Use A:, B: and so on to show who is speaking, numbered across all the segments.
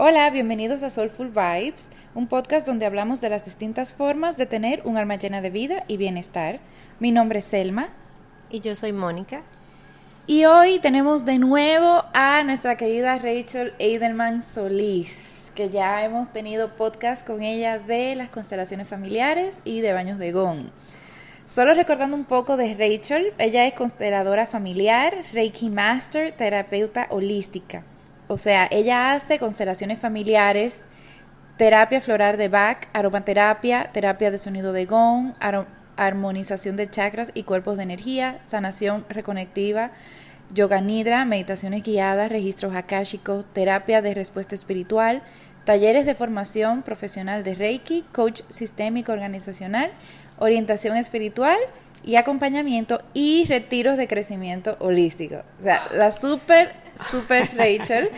A: Hola, bienvenidos a Soulful Vibes, un podcast donde hablamos de las distintas formas de tener un alma llena de vida y bienestar. Mi nombre es Selma.
B: Y yo soy Mónica.
A: Y hoy tenemos de nuevo a nuestra querida Rachel Eidelman Solís, que ya hemos tenido podcast con ella de las constelaciones familiares y de baños de Gong. Solo recordando un poco de Rachel, ella es consteladora familiar, Reiki Master, terapeuta holística. O sea, ella hace constelaciones familiares, terapia floral de Bach, aromaterapia, terapia de sonido de gong, armonización de chakras y cuerpos de energía, sanación reconectiva, yoga nidra, meditaciones guiadas, registros akáshicos, terapia de respuesta espiritual, talleres de formación profesional de Reiki, coach sistémico organizacional, orientación espiritual y acompañamiento y retiros de crecimiento holístico. O sea, la super, super Rachel.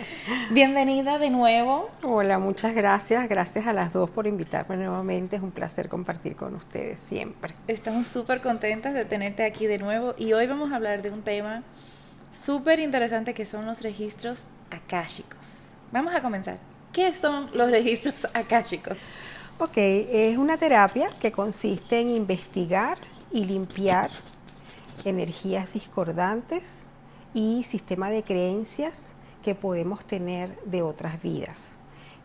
A: Bienvenida de nuevo.
C: Hola, muchas gracias. Gracias a las dos por invitarme nuevamente. Es un placer compartir con ustedes siempre.
A: Estamos súper contentas de tenerte aquí de nuevo y hoy vamos a hablar de un tema súper interesante que son los registros akáshicos. Vamos a comenzar. ¿Qué son los registros akáshicos?
C: Ok, es una terapia que consiste en investigar y limpiar energías discordantes y sistema de creencias que podemos tener de otras vidas.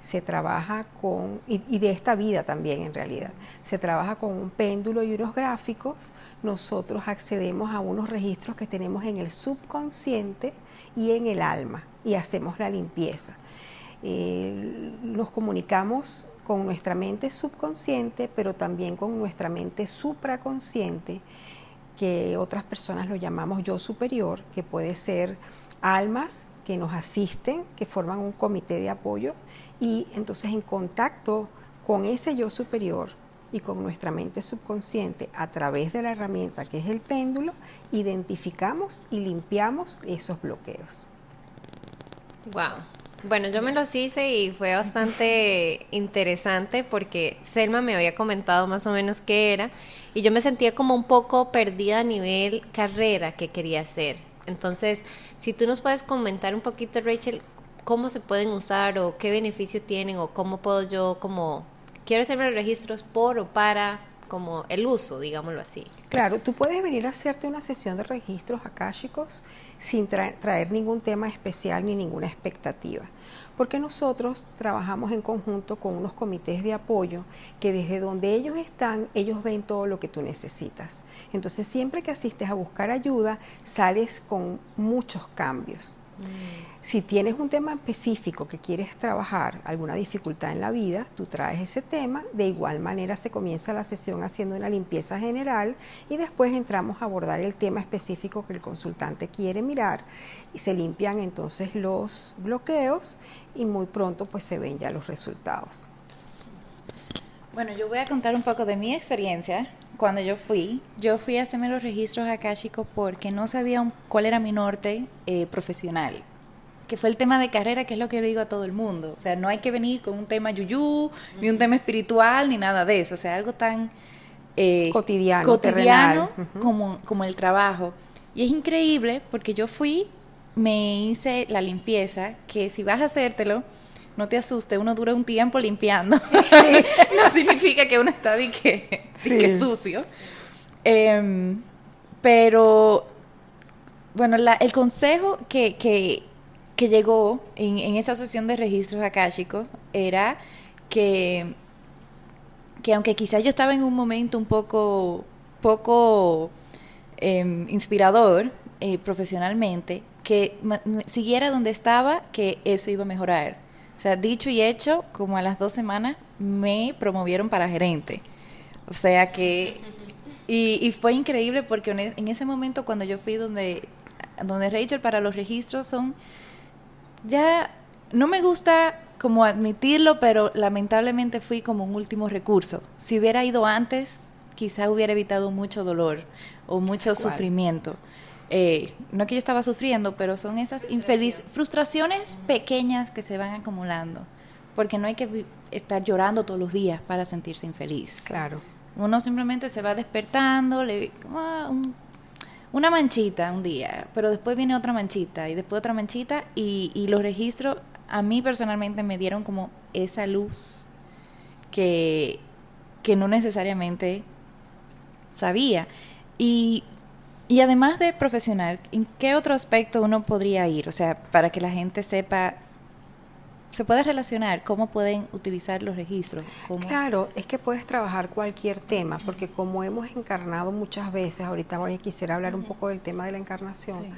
C: Se trabaja con, y, de esta vida también en realidad, se trabaja con un péndulo y unos gráficos. Nosotros accedemos a unos registros que tenemos en el subconsciente y en el alma y hacemos la limpieza. Eh, nos comunicamos con nuestra mente subconsciente, pero también con nuestra mente supraconsciente, que otras personas lo llamamos yo superior, que puede ser almas que nos asisten, que forman un comité de apoyo, y entonces en contacto con ese yo superior y con nuestra mente subconsciente a través de la herramienta que es el péndulo, identificamos y limpiamos esos bloqueos.
B: Wow. Bueno, yo me los hice y fue bastante interesante porque Selma me había comentado más o menos qué era y yo me sentía como un poco perdida a nivel carrera que quería hacer. Entonces, si tú nos puedes comentar un poquito, Rachel, cómo se pueden usar o qué beneficio tienen o cómo puedo yo como quiero hacerme los registros por o para como el uso, digámoslo así.
C: Claro, tú puedes venir a hacerte una sesión de registros akáshicos sin traer ningún tema especial ni ninguna expectativa, porque nosotros trabajamos en conjunto con unos comités de apoyo que desde donde ellos están, ellos ven todo lo que tú necesitas. Entonces, siempre que asistes a buscar ayuda, sales con muchos cambios. Mm. Si tienes un tema específico que quieres trabajar, alguna dificultad en la vida, tú traes ese tema, de igual manera se comienza la sesión haciendo una limpieza general y después entramos a abordar el tema específico que el consultante quiere mirar y se limpian entonces los bloqueos y muy pronto pues se ven ya los resultados.
A: Bueno, yo voy a contar un poco de mi experiencia cuando yo fui, yo fui a hacerme los registros akáshicos porque no sabía cuál era mi norte eh, profesional, que fue el tema de carrera, que es lo que le digo a todo el mundo. O sea, no hay que venir con un tema yuyú, ni un tema espiritual, ni nada de eso. O sea, algo tan
C: eh, cotidiano,
A: cotidiano como, como el trabajo. Y es increíble porque yo fui, me hice la limpieza, que si vas a hacértelo, no te asuste, uno dura un tiempo limpiando. no significa que uno está de que, sucio. Em, pero, bueno, el consejo que, que, que llegó en, en, esa sesión de registros akáshicos era que, que aunque quizás yo estaba en un momento un poco, poco em, inspirador eh, profesionalmente, que siguiera donde estaba, que eso iba a mejorar o sea, dicho y hecho, como a las dos semanas me promovieron para gerente. O sea que, y, fue increíble porque en ese momento cuando yo fui donde, donde Rachel para los registros son, ya no me gusta como admitirlo, pero lamentablemente fui como un último recurso. Si hubiera ido antes, quizá hubiera evitado mucho dolor o mucho sufrimiento. Eh, no que yo estaba sufriendo, pero son esas infeliz frustraciones pequeñas que se van acumulando, porque no hay que estar llorando todos los días para sentirse infeliz.
C: Claro.
A: Uno simplemente se va despertando, le ah, una manchita un día, pero después viene otra manchita y después otra manchita y, los registros a mí personalmente me dieron como esa luz que, que no necesariamente sabía. Y, y además de profesional, ¿en qué otro aspecto uno podría ir? O sea, para que la gente sepa ¿Se puede relacionar? ¿Cómo pueden utilizar los registros?
C: Claro, es que puedes trabajar cualquier tema, porque como hemos encarnado muchas veces, ahorita voy a quisiera hablar un poco del tema de la encarnación.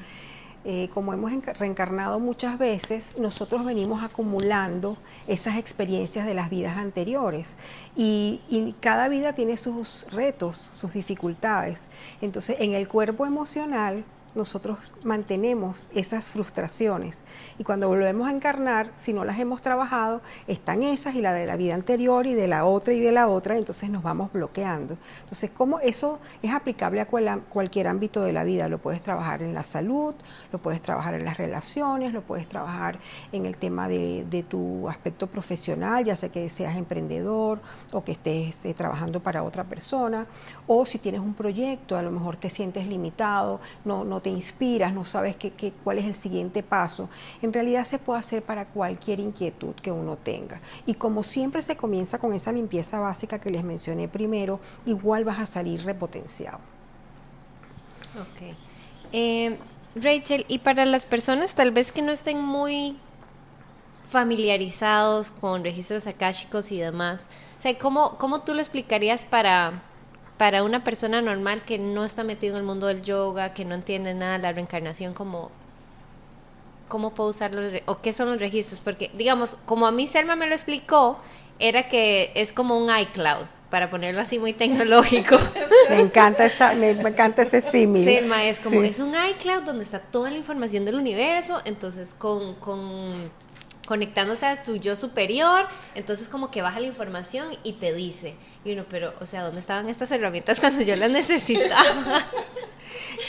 C: Eh, como hemos reencarnado muchas veces, nosotros venimos acumulando esas experiencias de las vidas anteriores y, y, cada vida tiene sus retos, sus dificultades. Entonces, en el cuerpo emocional nosotros mantenemos esas frustraciones y cuando volvemos a encarnar, si no las hemos trabajado, están esas y la de la vida anterior y de la otra y de la otra, entonces nos vamos bloqueando. Entonces, ¿cómo eso es aplicable a cualquier ámbito de la vida? Lo puedes trabajar en la salud, lo puedes trabajar en las relaciones, lo puedes trabajar en el tema de, tu aspecto profesional, ya sea que seas emprendedor o que estés eh, trabajando para otra persona, o si tienes un proyecto, a lo mejor te sientes limitado, no, no te inspiras, no sabes qué, cuál es el siguiente paso. En realidad se puede hacer para cualquier inquietud que uno tenga. Y como siempre se comienza con esa limpieza básica que les mencioné primero, igual vas a salir repotenciado.
B: Ok. Eh, Rachel, y para las personas tal vez que no estén muy familiarizados con registros akáshicos y demás, o sea, ¿cómo, cómo tú lo explicarías para para una persona normal que no está metido en el mundo del yoga, que no entiende nada de la reencarnación, como cómo puedo usar los o qué son los registros, porque digamos, como a mí Selma me lo explicó, era que es como un iCloud, para ponerlo así muy tecnológico.
C: me encanta esa, me, encanta ese símil.
B: Selma es como es un iCloud donde está toda la información del universo, entonces con, con conectándose a tu yo superior, entonces como que baja la información y te dice, y uno, pero, o sea, ¿dónde estaban estas herramientas cuando yo las necesitaba?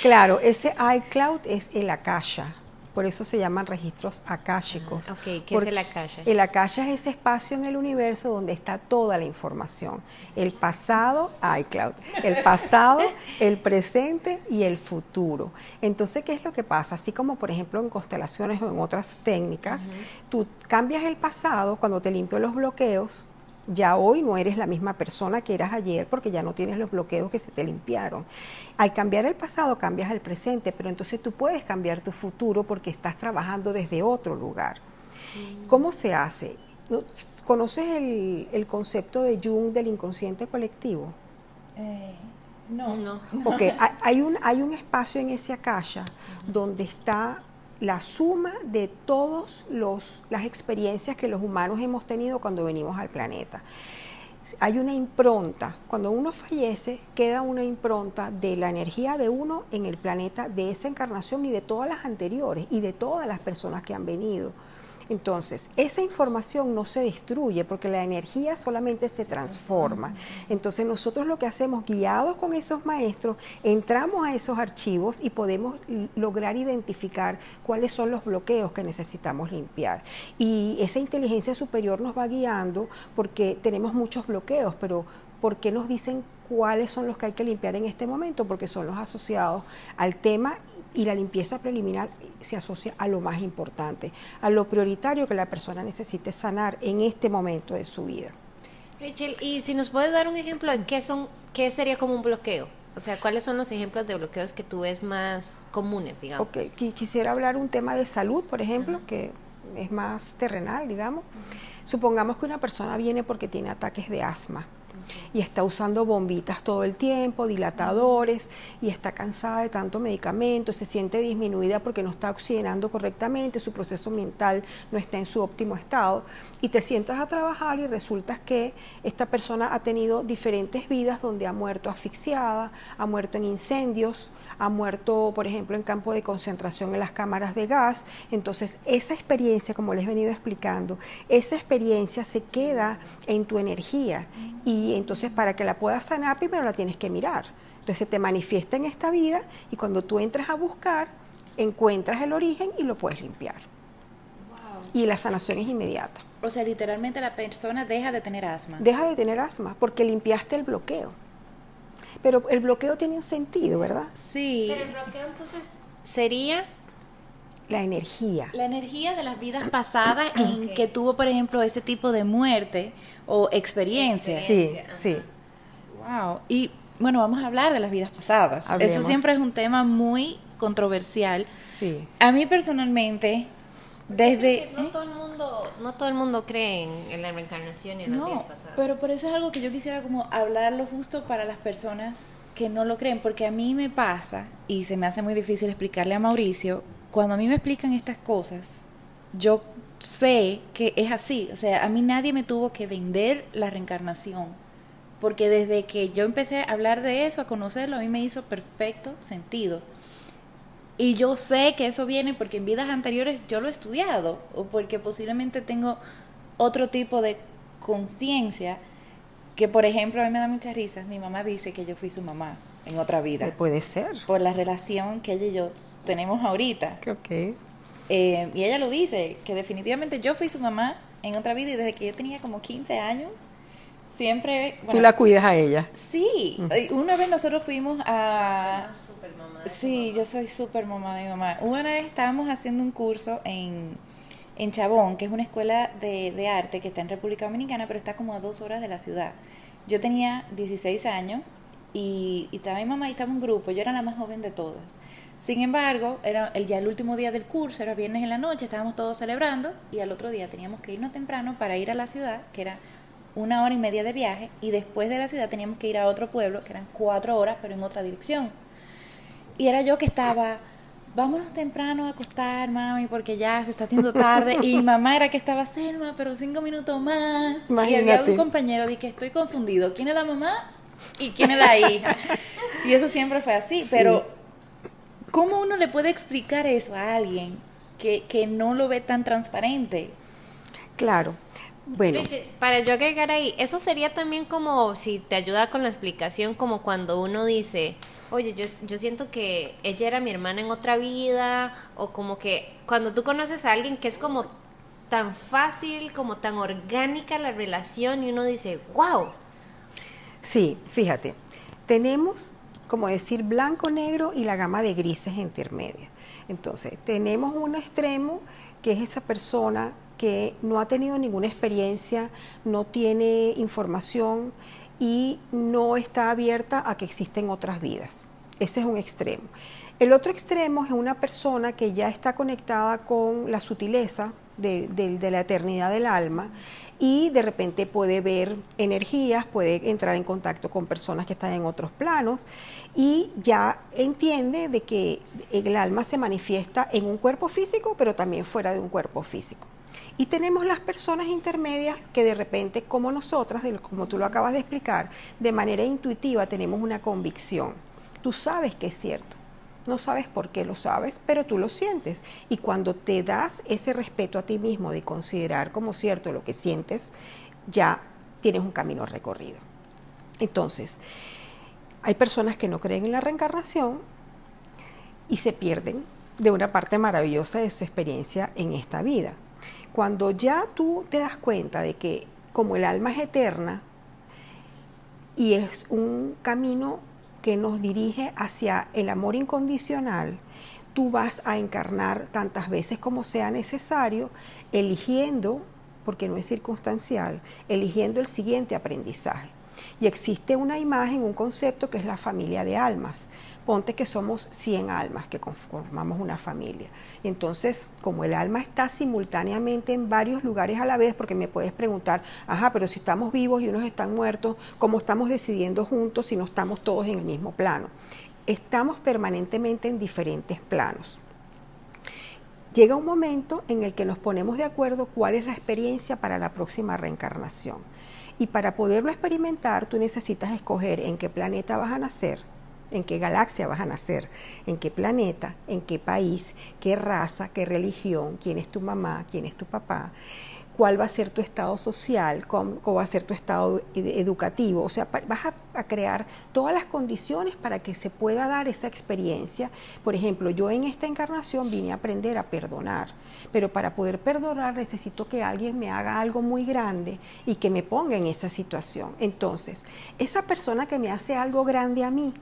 C: claro, ese iCloud es el Akasha, por eso se llaman registros akáshicos.
B: Ok, ¿qué es el akasha?
C: El akasha es ese espacio en el universo donde está toda la información. El pasado, iCloud, el pasado, el presente y el futuro. Entonces, ¿qué es lo que pasa? Así como, por ejemplo, en constelaciones o en otras técnicas, tú cambias el pasado cuando te limpio los bloqueos, ya hoy no eres la misma persona que eras ayer porque ya no tienes los bloqueos que se te limpiaron. Al cambiar el pasado cambias el presente, pero entonces tú puedes cambiar tu futuro porque estás trabajando desde otro lugar. Mm. ¿Cómo se hace? ¿Conoces el, concepto de Jung del inconsciente colectivo?
A: Eh, no. no.
C: Ok, hay un, hay un espacio en ese akasha donde está la suma de todas las experiencias que los humanos hemos tenido cuando venimos al planeta. Hay una impronta, cuando uno fallece queda una impronta de la energía de uno en el planeta de esa encarnación y de todas las anteriores y de todas las personas que han venido. Entonces, esa información no se destruye porque la energía solamente se transforma. Entonces, nosotros lo que hacemos, guiados con esos maestros, entramos a esos archivos y podemos lograr identificar cuáles son los bloqueos que necesitamos limpiar. Y esa inteligencia superior nos va guiando porque tenemos muchos bloqueos, pero ¿por qué nos dicen cuáles son los que hay que limpiar en este momento? Porque son los asociados al tema y la limpieza preliminar se asocia a lo más importante, a lo prioritario que la persona necesite sanar en este momento de su vida.
B: Rachel, y si nos puedes dar un ejemplo de qué son, qué sería como un bloqueo. O sea, ¿cuáles son los ejemplos de bloqueos que tú ves más comunes, digamos?
C: Ok, quisiera hablar un tema de salud, por ejemplo, que es más terrenal, digamos. Supongamos que una persona viene porque tiene ataques de asma y está usando bombitas todo el tiempo, dilatadores, y está cansada de tanto medicamento, se siente disminuida porque no está oxigenando correctamente, su proceso mental no está en su óptimo estado, y te sientas a trabajar y resulta que esta persona ha tenido diferentes vidas donde ha muerto asfixiada, ha muerto en incendios, ha muerto, por ejemplo, en campo de concentración en las cámaras de gas. Entonces, esa experiencia, como les he venido explicando, esa experiencia se queda en tu energía y entonces para que la puedas sanar, primero la tienes que mirar. Entonces, se te manifiesta en esta vida y cuando tú entras a buscar, encuentras el origen y lo puedes limpiar. Y la sanación es inmediata.
A: O sea, literalmente la persona deja de tener asma.
C: Deja de tener asma porque limpiaste el bloqueo. Pero el bloqueo tiene un sentido, ¿verdad?
B: Sí. Pero el bloqueo entonces sería
C: la energía.
A: La energía de las vidas pasadas en que tuvo, por ejemplo, ese tipo de muerte o experiencia.
C: Sí, sí.
A: Wow. Y bueno, vamos a hablar de las vidas pasadas. Eso siempre es un tema muy controversial.
C: Sí.
A: A mí personalmente, desde...
B: No todo el mundo, no todo el mundo cree en, la reencarnación y en las vidas pasadas.
A: Pero por eso es algo que yo quisiera como hablarlo justo para las personas que no lo creen, porque a mí me pasa, y se me hace muy difícil explicarle a Mauricio, cuando a mí me explican estas cosas, yo sé que es así. O sea, a mí nadie me tuvo que vender la reencarnación. Porque desde que yo empecé a hablar de eso, a conocerlo, a mí me hizo perfecto sentido. Y yo sé que eso viene porque en vidas anteriores yo lo he estudiado o porque posiblemente tengo otro tipo de conciencia que, por ejemplo, a mí me da mucha risa. Mi mamá dice que yo fui su mamá en otra vida.
C: Puede ser.
A: Por la relación que ella y yo tenemos ahorita.
C: Ok.
A: Eh, y ella lo dice, que definitivamente yo fui su mamá en otra vida y desde que yo tenía como 15 años siempre...
C: Tú la cuidas a ella.
A: Sí, una vez nosotros fuimos a... sí, yo soy súper mamá de mi mamá. Una vez estábamos haciendo un curso en, en Chabón, que es una escuela de, de arte que está en República Dominicana, pero está como a dos horas de la ciudad. Yo tenía 16 años y, y estaba mi mamá y estaba un grupo, yo era la más joven de todas. Sin embargo, era el, ya el último día del curso, era viernes en la noche, estábamos todos celebrando y al otro día teníamos que irnos temprano para ir a la ciudad, que era una hora y media de viaje y después de la ciudad teníamos que ir a otro pueblo, que eran cuatro horas, pero en otra dirección. Y era yo que estaba, vámonos temprano a acostar, mami, porque ya se está haciendo tarde. Y mamá era que estaba, Selma, pero cinco minutos más. Y había un compañero de que estoy confundido, ¿quién es la mamá y quién es la hija? y eso siempre fue así, pero ¿cómo uno le puede explicar eso a alguien que, que no lo ve tan transparente?
C: Claro, bueno.
B: Para yo agregar ahí, eso sería también como, si te ayuda con la explicación, como cuando uno dice, oye, yo, yo siento que ella era mi hermana en otra vida, o como que cuando tú conoces a alguien que es como tan fácil, como tan orgánica la relación, y uno dice, wow.
C: Sí, fíjate, tenemos, como decir, blanco, negro y la gama de grises intermedia. Entonces, tenemos un extremo que es esa persona que no ha tenido ninguna experiencia, no tiene información y no está abierta a que existen otras vidas. Ese es un extremo. El otro extremo es una persona que ya está conectada con la sutileza de, la eternidad del alma y de repente puede ver energías, puede entrar en contacto con personas que están en otros planos y ya entiende de que el alma se manifiesta en un cuerpo físico, pero también fuera de un cuerpo físico. Y tenemos las personas intermedias que de repente, como nosotras, como tú lo acabas de explicar, de manera intuitiva tenemos una convicción. Tú sabes que es cierto. No sabes por qué lo sabes, pero tú lo sientes. Y cuando te das ese respeto a ti mismo de considerar como cierto lo que sientes, ya tienes un camino recorrido. Entonces, hay personas que no creen en la reencarnación y se pierden de una parte maravillosa de su experiencia en esta vida. Cuando ya tú te das cuenta de que como el alma es eterna y es un camino que nos dirige hacia el amor incondicional, tú vas a encarnar tantas veces como sea necesario, eligiendo, porque no es circunstancial, eligiendo el siguiente aprendizaje. Y existe una imagen, un concepto que es la familia de almas ponte que somos 100 almas que conformamos una familia. Entonces, como el alma está simultáneamente en varios lugares a la vez, porque me puedes preguntar, ajá, pero si estamos vivos y unos están muertos, ¿cómo estamos decidiendo juntos si no estamos todos en el mismo plano? Estamos permanentemente en diferentes planos. Llega un momento en el que nos ponemos de acuerdo cuál es la experiencia para la próxima reencarnación. Y para poderlo experimentar, tú necesitas escoger en qué planeta vas a nacer, en qué galaxia vas a nacer, en qué planeta, en qué país, qué raza, qué religión, quién es tu mamá, quién es tu papá, cuál va a ser tu estado social, cómo, va a ser tu estado educativo. O sea, vas a, crear todas las condiciones para que se pueda dar esa experiencia. Por ejemplo, yo en esta encarnación vine a aprender a perdonar, pero para poder perdonar necesito que alguien me haga algo muy grande y que me ponga en esa situación. Entonces, esa persona que me hace algo grande a mí,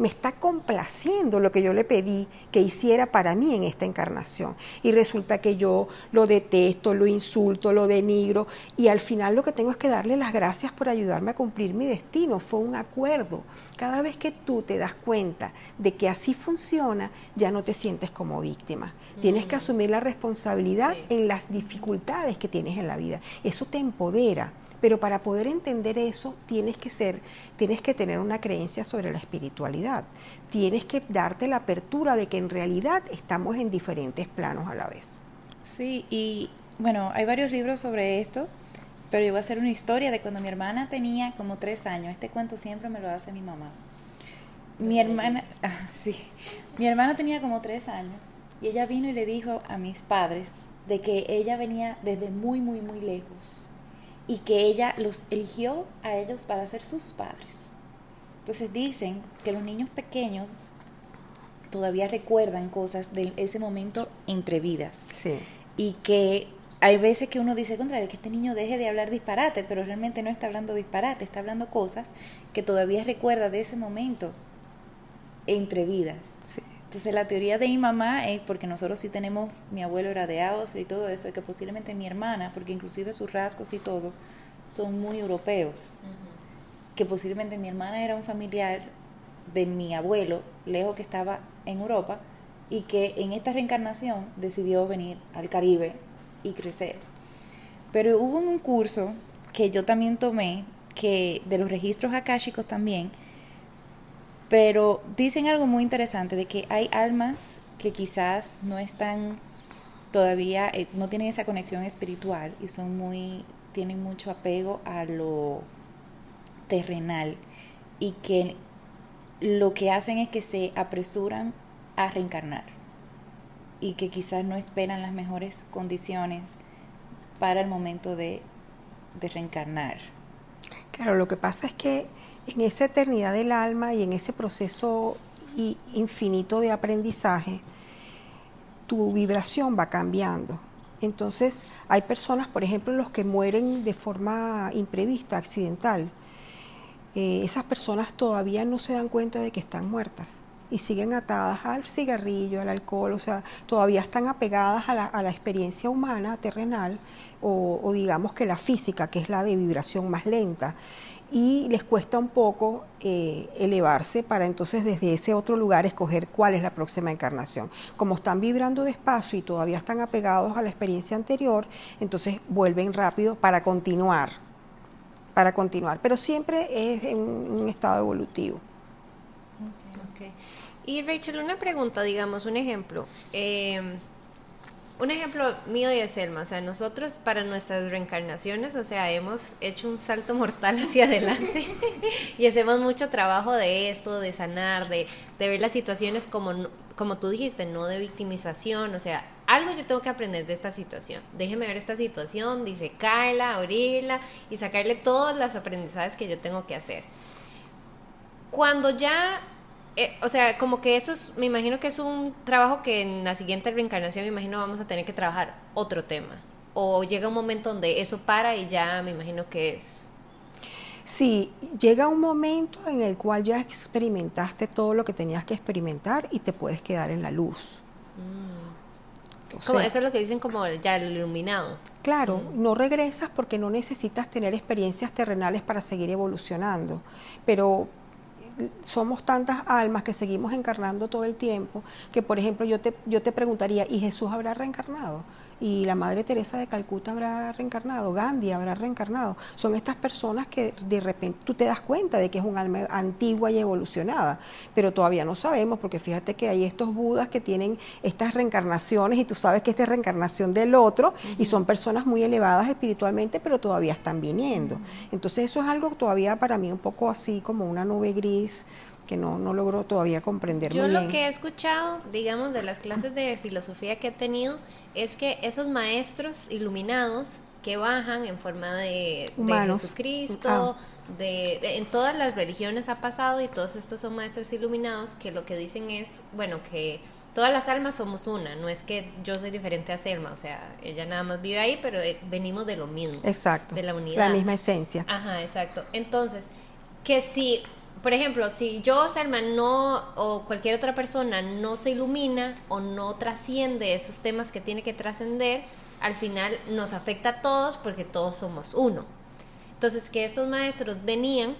C: me está complaciendo lo que yo le pedí que hiciera para mí en esta encarnación. Y resulta que yo lo detesto, lo insulto, lo denigro y al final lo que tengo es que darle las gracias por ayudarme a cumplir mi destino. Fue un acuerdo. Cada vez que tú te das cuenta de que así funciona, ya no te sientes como víctima. Tienes que mm. asumir la responsabilidad en las dificultades que tienes en la vida. Eso te empodera. Pero para poder entender eso tienes que ser, tienes que tener una creencia sobre la espiritualidad. Tienes que darte la apertura de que en realidad estamos en diferentes planos a la vez.
A: Sí, y bueno, hay varios libros sobre esto, pero yo voy a hacer una historia de cuando mi hermana tenía como tres años. Este cuento siempre me lo hace mi mamá. Mi hermana, ah, sí, mi hermana tenía como tres años y ella vino y le dijo a mis padres de que ella venía desde muy, muy, muy lejos y que ella los eligió a ellos para ser sus padres. Entonces dicen que los niños pequeños todavía recuerdan cosas de ese momento entre vidas.
C: Sí.
A: Y que hay veces que uno dice, contra que este niño deje de hablar disparate, pero realmente no está hablando disparate, está hablando cosas que todavía recuerda de ese momento entre vidas.
C: Sí.
A: Entonces la teoría de mi mamá es, porque nosotros sí tenemos, mi abuelo era de Austria y todo eso, y que posiblemente mi hermana, porque inclusive sus rasgos y todos son muy europeos, que posiblemente mi hermana era un familiar de mi abuelo, lejos que estaba en Europa, y que en esta reencarnación decidió venir al Caribe y crecer. Pero hubo un curso que yo también tomé, que de los registros akáshicos también, pero dicen algo muy interesante de que hay almas que quizás no están todavía, eh, no tienen esa conexión espiritual y son muy, tienen mucho apego a lo terrenal y que lo que hacen es que se apresuran a reencarnar y que quizás no esperan las mejores condiciones para el momento de, de reencarnar.
C: Claro, lo que pasa es que en esa eternidad del alma y en ese proceso infinito de aprendizaje, tu vibración va cambiando. Entonces, hay personas, por ejemplo, los que mueren de forma imprevista, accidental. Eh, esas personas todavía no se dan cuenta de que están muertas y siguen atadas al cigarrillo, al alcohol, o sea, todavía están apegadas a la, experiencia humana, terrenal, o, digamos que la física, que es la de vibración más lenta y les cuesta un poco eh, elevarse para entonces desde ese otro lugar escoger cuál es la próxima encarnación. Como están vibrando despacio y todavía están apegados a la experiencia anterior, entonces vuelven rápido para continuar, para continuar, pero siempre es en un estado evolutivo.
B: Y Rachel, una pregunta, digamos, un ejemplo. Eh, un ejemplo mío y de Selma, o sea, nosotros para nuestras reencarnaciones, o sea, hemos hecho un salto mortal hacia adelante y hacemos mucho trabajo de esto, de sanar, de, de ver las situaciones como, como tú dijiste, no de victimización, o sea, algo yo tengo que aprender de esta situación. Déjeme ver esta situación, dice, cáela, abrirla y sacarle todas las aprendizajes que yo tengo que hacer. Cuando ya eh, o sea, como que eso es, me imagino que es un trabajo que en la siguiente reencarnación, me imagino, vamos a tener que trabajar otro tema. O llega un momento donde eso para y ya me imagino que es...
C: Sí, llega un momento en el cual ya experimentaste todo lo que tenías que experimentar y te puedes quedar en la luz.
B: Mm. como, eso es lo que dicen como ya el iluminado.
C: Claro, mm. no regresas porque no necesitas tener experiencias terrenales para seguir evolucionando, pero somos tantas almas que seguimos encarnando todo el tiempo, que por ejemplo yo te, yo te preguntaría, ¿y Jesús habrá reencarnado? Y la Madre Teresa de Calcuta habrá reencarnado, Gandhi habrá reencarnado. Son estas personas que de repente tú te das cuenta de que es un alma antigua y evolucionada, pero todavía no sabemos, porque fíjate que hay estos budas que tienen estas reencarnaciones y tú sabes que esta es reencarnación del otro y son personas muy elevadas espiritualmente, pero todavía están viniendo. Entonces eso es algo todavía para mí un poco así como una nube gris que no, no logro todavía comprender
B: Yo
C: muy
B: lo que he escuchado, digamos, de las clases de filosofía que he tenido, es que esos maestros iluminados que bajan en forma de, Jesucristo, ah. de, en todas las religiones ha pasado y todos estos son maestros iluminados que lo que dicen es, bueno, que todas las almas somos una, no es que yo soy diferente a Selma, o sea, ella nada más vive ahí, pero eh, venimos de lo mismo.
C: Exacto.
B: De la unidad.
C: La misma esencia.
B: Ajá, exacto. Entonces, que si por ejemplo, si yo, Selma, no, o cualquier otra persona no se ilumina o no trasciende esos temas que tiene que trascender, al final nos afecta a todos porque todos somos uno. Entonces, que estos maestros venían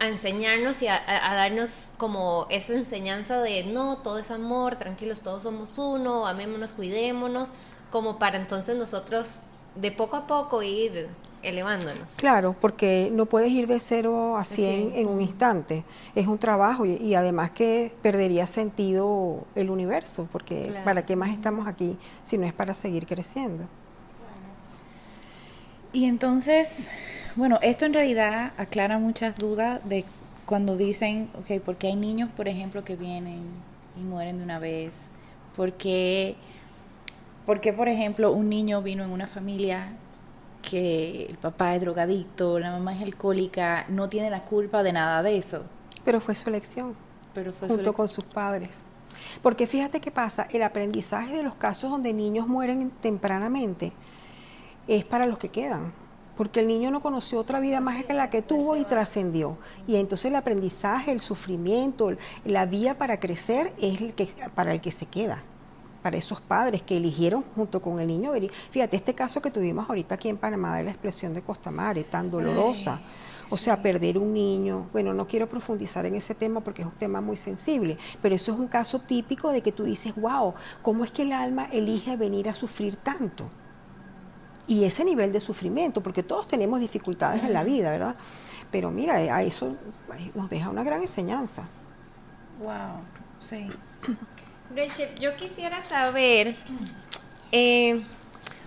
B: a enseñarnos y a, darnos como esa enseñanza de no, todo es amor, tranquilos, todos somos uno, amémonos, cuidémonos, como para entonces nosotros de poco a poco ir elevándonos.
C: Claro, porque no puedes ir de cero a 100 en un instante. Es un trabajo y, además que perdería sentido el universo, porque ¿para qué más estamos aquí si no es para seguir creciendo?
A: Y entonces, bueno, esto en realidad aclara muchas dudas de cuando dicen, ok, porque hay niños, por ejemplo, que vienen y mueren de una vez, porque porque, por ejemplo, un niño vino en una familia que el papá es drogadicto, la mamá es alcohólica, no tiene la culpa de nada de eso.
C: Pero fue su elección. Pero fue junto con sus padres. Porque fíjate qué pasa, el aprendizaje de los casos donde niños mueren tempranamente es para los que quedan. Porque el niño no conoció otra vida más que la que tuvo y trascendió. Y entonces el aprendizaje, el sufrimiento, la vía para crecer es el que, para el que se queda para esos padres que eligieron junto con el niño Fíjate, este caso que tuvimos ahorita aquí en Panamá de la expresión de Costamare, tan dolorosa. o sea, perder un niño. Bueno, no quiero profundizar en ese tema porque es un tema muy sensible, pero eso es un caso típico de que tú dices, wow, ¿cómo es que el alma elige venir a sufrir tanto? Y ese nivel de sufrimiento, porque todos tenemos dificultades en la vida, ¿verdad? Pero mira, a eso nos deja una gran enseñanza.
A: Wow, sí.
B: Rachel, yo quisiera saber, eh,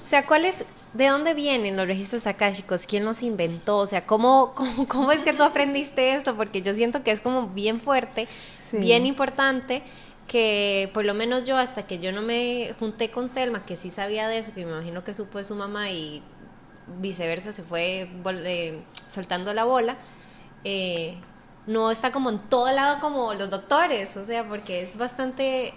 B: o sea, ¿cuál es, de dónde vienen los registros akáshicos? ¿Quién los inventó? O sea, ¿cómo, cómo, es que tú aprendiste esto? Porque yo siento que es como bien fuerte, bien importante, que por lo menos yo, hasta que yo no me junté con Selma, que sí sabía de eso, que me imagino que supo de su mamá y viceversa, se fue eh, soltando la bola, eh, no está como en todo lado como los doctores, o sea, porque es bastante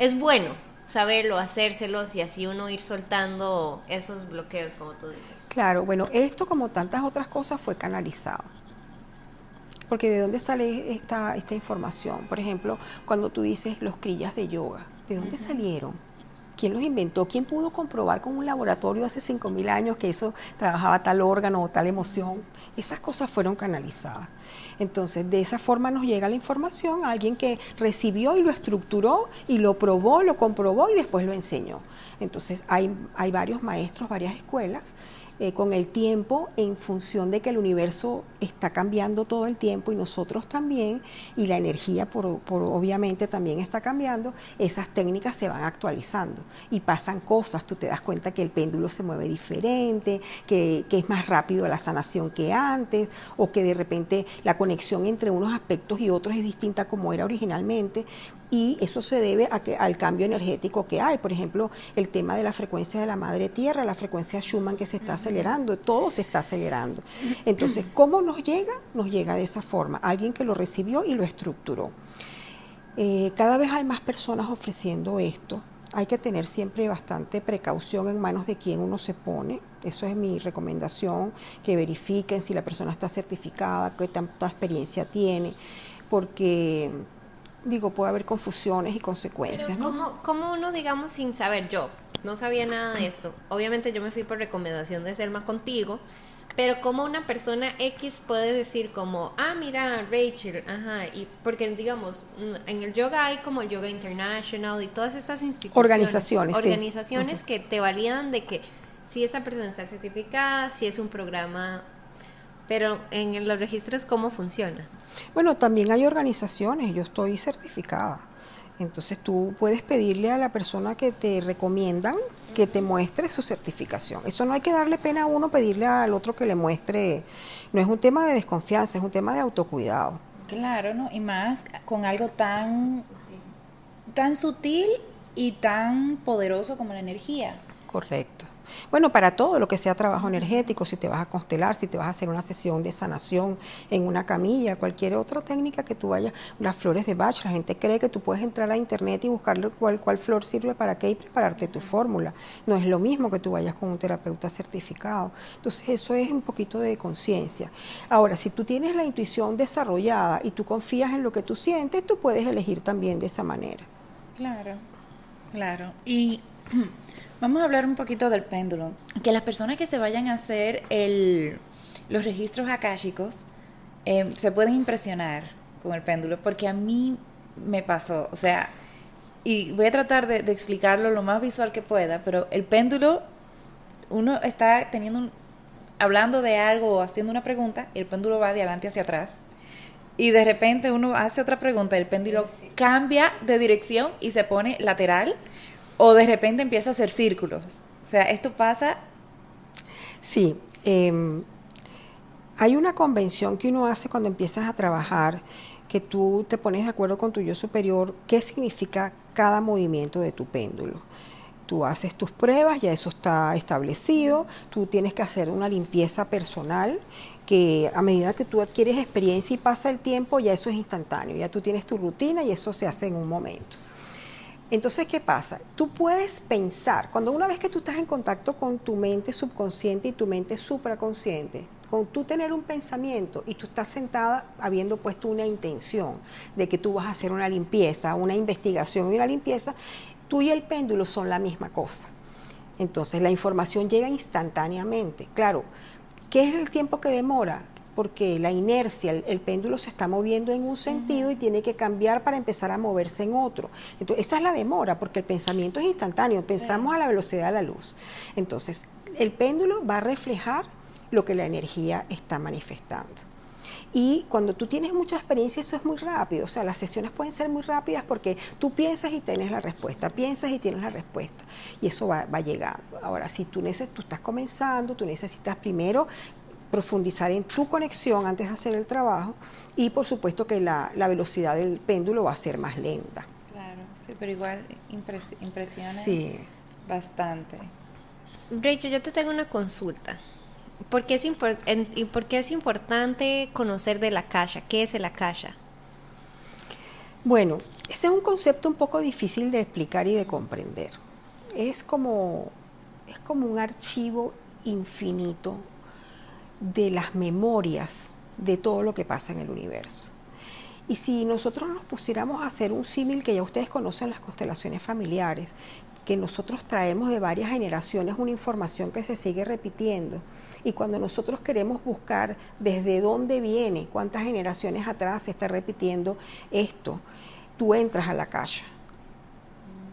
B: es bueno saberlo, hacérselos y así uno ir soltando esos bloqueos, como tú dices.
C: Claro, bueno, esto como tantas otras cosas fue canalizado. Porque de dónde sale esta, esta información? Por ejemplo, cuando tú dices los crillas de yoga, ¿de dónde salieron? ¿Quién los inventó? ¿Quién pudo comprobar con un laboratorio hace 5.000 años que eso trabajaba tal órgano o tal emoción? Esas cosas fueron canalizadas. Entonces, de esa forma nos llega la información a alguien que recibió y lo estructuró y lo probó, lo comprobó y después lo enseñó. Entonces, hay, hay varios maestros, varias escuelas eh, con el tiempo en función de que el universo está cambiando todo el tiempo y nosotros también, y la energía por, obviamente también está cambiando, esas técnicas se van actualizando y pasan cosas, tú te das cuenta que el péndulo se mueve diferente, que, que es más rápido la sanación que antes, o que de repente la conexión entre unos aspectos y otros es distinta como era originalmente y eso se debe a que, al cambio energético que hay. Por ejemplo, el tema de la frecuencia de la madre tierra, la frecuencia Schumann que se está acelerando, todo se está acelerando. Entonces, ¿cómo nos llega? Nos llega de esa forma, alguien que lo recibió y lo estructuró. Eh, cada vez hay más personas ofreciendo esto. Hay que tener siempre bastante precaución en manos de quien uno se pone. Eso es mi recomendación, que verifiquen si la persona está certificada, qué tanta experiencia tiene, porque digo, puede haber confusiones y consecuencias.
B: ¿no? ¿cómo, uno, digamos, sin saber, yo no sabía nada de esto, obviamente yo me fui por recomendación de Selma contigo, pero como una persona X puede decir como, ah, mira, Rachel, ajá, y porque digamos, en el yoga hay como Yoga International y todas esas instituciones,
C: organizaciones,
B: organizaciones que te validan de que si esa persona está certificada, si es un programa, pero en los registros, ¿cómo funciona?
C: Bueno, también hay organizaciones, yo estoy certificada. Entonces tú puedes pedirle a la persona que te recomiendan que te muestre su certificación. Eso no hay que darle pena a uno pedirle al otro que le muestre. No es un tema de desconfianza, es un tema de autocuidado.
A: Claro, ¿no? Y más con algo tan tan sutil y tan poderoso como la energía.
C: Correcto. Bueno, para todo lo que sea trabajo energético, si te vas a constelar, si te vas a hacer una sesión de sanación en una camilla, cualquier otra técnica que tú vayas, las flores de Bach, la gente cree que tú puedes entrar a internet y buscar cuál, cuál flor sirve para qué y prepararte tu fórmula. No es lo mismo que tú vayas con un terapeuta certificado. Entonces, eso es un poquito de conciencia. Ahora, si tú tienes la intuición desarrollada y tú confías en lo que tú sientes, tú puedes elegir también de esa manera.
A: Claro, claro. Y vamos a hablar un poquito del péndulo. Que las personas que se vayan a hacer el, los registros akáshicos eh, se pueden impresionar con el péndulo, porque a mí me pasó, o sea, y voy a tratar de, de explicarlo lo más visual que pueda, pero el péndulo, uno está teniendo un, hablando de algo o haciendo una pregunta, y el péndulo va de adelante hacia atrás y de repente uno hace otra pregunta, el péndulo cambia de dirección y se pone lateral o de repente empieza a hacer círculos. O sea, esto pasa...
C: Sí, em, hay una convención que uno hace cuando empiezas a trabajar, que tú te pones de acuerdo con tu yo superior, qué significa cada movimiento de tu péndulo. Tú haces tus pruebas, ya eso está establecido, tú tienes que hacer una limpieza personal que a medida que tú adquieres experiencia y pasa el tiempo, ya eso es instantáneo, ya tú tienes tu rutina y eso se hace en un momento. Entonces, ¿qué pasa? Tú puedes pensar, cuando una vez que tú estás en contacto con tu mente subconsciente y tu mente supraconsciente, con tú tener un pensamiento y tú estás sentada habiendo puesto una intención de que tú vas a hacer una limpieza, una investigación y una limpieza, tú y el péndulo son la misma cosa. Entonces, la información llega instantáneamente. Claro, ¿Qué es el tiempo que demora? Porque la inercia, el, péndulo se está moviendo en un sentido y tiene que cambiar para empezar a moverse en otro. Entonces, esa es la demora, porque el pensamiento es instantáneo, pensamos a la velocidad de la luz. Entonces, el péndulo va a reflejar lo que la energía está manifestando. Y cuando tú tienes mucha experiencia, eso es muy rápido. O sea, las sesiones pueden ser muy rápidas porque tú piensas y tienes la respuesta, piensas y tienes la respuesta. Y eso va, va llegando. Ahora, si tú, tú estás comenzando, tú necesitas primero profundizar en tu conexión antes de hacer el trabajo y por supuesto que la, velocidad del péndulo va a ser más lenta.
A: Claro, sí, pero igual impresiona bastante.
B: Rachel, yo te tengo una consulta. ¿Por qué, es ¿Por qué es importante conocer de la caja? ¿Qué es la caja?
C: Bueno, ese es un concepto un poco difícil de explicar y de comprender. Es como, es como un archivo infinito de las memorias de todo lo que pasa en el universo. Y si nosotros nos pusiéramos a hacer un símil que ya ustedes conocen las constelaciones familiares, que nosotros traemos de varias generaciones una información que se sigue repitiendo, y cuando nosotros queremos buscar desde dónde viene, cuántas generaciones atrás se está repitiendo esto, tú entras a la calle